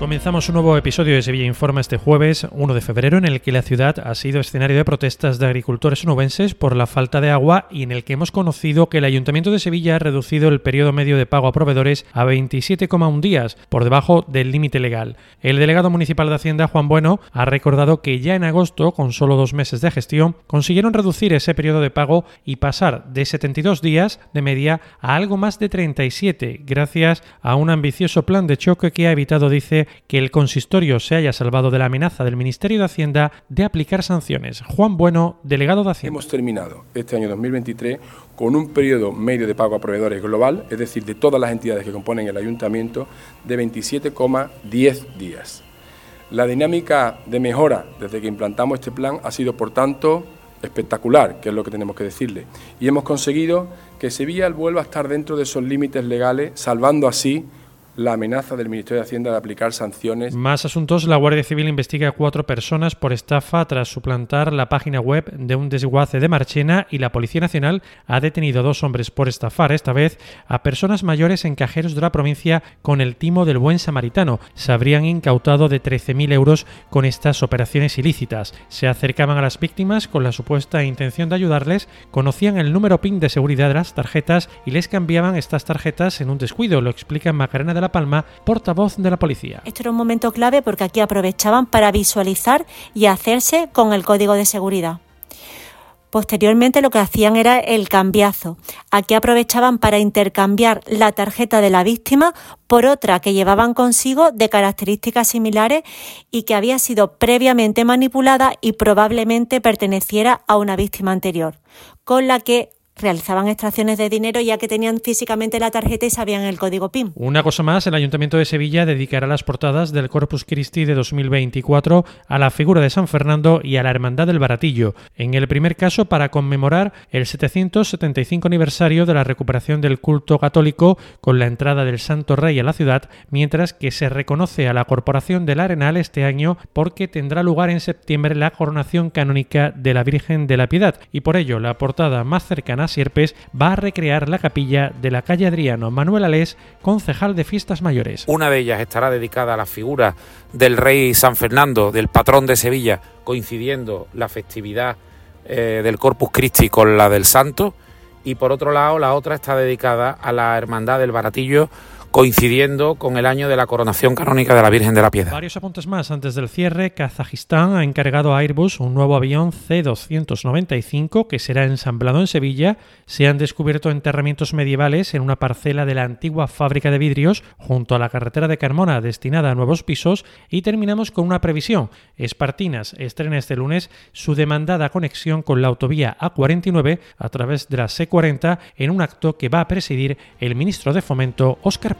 Comenzamos un nuevo episodio de Sevilla Informa este jueves 1 de febrero en el que la ciudad ha sido escenario de protestas de agricultores onubenses por la falta de agua y en el que hemos conocido que el Ayuntamiento de Sevilla ha reducido el periodo medio de pago a proveedores a 27,1 días, por debajo del límite legal. El delegado municipal de Hacienda, Juan Bueno, ha recordado que ya en agosto, con solo dos meses de gestión, consiguieron reducir ese periodo de pago y pasar de 72 días de media a algo más de 37, gracias a un ambicioso plan de choque que ha evitado, dice, que el consistorio se haya salvado de la amenaza del Ministerio de Hacienda de aplicar sanciones. Juan Bueno, delegado de Hacienda. Hemos terminado este año 2023 con un periodo medio de pago a proveedores global, es decir, de todas las entidades que componen el ayuntamiento, de 27,10 días. La dinámica de mejora desde que implantamos este plan ha sido, por tanto, espectacular, que es lo que tenemos que decirle. Y hemos conseguido que Sevilla vuelva a estar dentro de esos límites legales, salvando así la amenaza del Ministerio de Hacienda de aplicar sanciones. Más asuntos. La Guardia Civil investiga a cuatro personas por estafa tras suplantar la página web de un desguace de Marchena y la Policía Nacional ha detenido a dos hombres por estafar, esta vez a personas mayores en cajeros de la provincia con el timo del buen samaritano. Se habrían incautado de 13.000 euros con estas operaciones ilícitas. Se acercaban a las víctimas con la supuesta intención de ayudarles, conocían el número PIN de seguridad de las tarjetas y les cambiaban estas tarjetas en un descuido, lo explica Macarena de la Palma, portavoz de la policía. Esto era un momento clave porque aquí aprovechaban para visualizar y hacerse con el código de seguridad. Posteriormente lo que hacían era el cambiazo. Aquí aprovechaban para intercambiar la tarjeta de la víctima por otra que llevaban consigo de características similares y que había sido previamente manipulada y probablemente perteneciera a una víctima anterior, con la que realizaban extracciones de dinero ya que tenían físicamente la tarjeta y sabían el código PIN. Una cosa más, el Ayuntamiento de Sevilla dedicará las portadas del Corpus Christi de 2024 a la figura de San Fernando y a la Hermandad del Baratillo, en el primer caso para conmemorar el 775 aniversario de la recuperación del culto católico con la entrada del Santo Rey a la ciudad, mientras que se reconoce a la Corporación del Arenal este año porque tendrá lugar en septiembre la coronación canónica de la Virgen de la Piedad y por ello la portada más cercana Sierpes va a recrear la capilla de la calle Adriano Manuel Alés, concejal de fiestas mayores. Una de ellas estará dedicada a la figura del rey San Fernando, del patrón de Sevilla, coincidiendo la festividad eh, del Corpus Christi con la del Santo. Y por otro lado, la otra está dedicada a la Hermandad del Baratillo coincidiendo con el año de la coronación canónica de la Virgen de la Piedra. Varios apuntes más antes del cierre. Kazajistán ha encargado a Airbus un nuevo avión C-295 que será ensamblado en Sevilla. Se han descubierto enterramientos medievales en una parcela de la antigua fábrica de vidrios junto a la carretera de Carmona destinada a nuevos pisos y terminamos con una previsión. Espartinas estrena este lunes su demandada conexión con la autovía A49 a través de la C40 en un acto que va a presidir el ministro de Fomento Óscar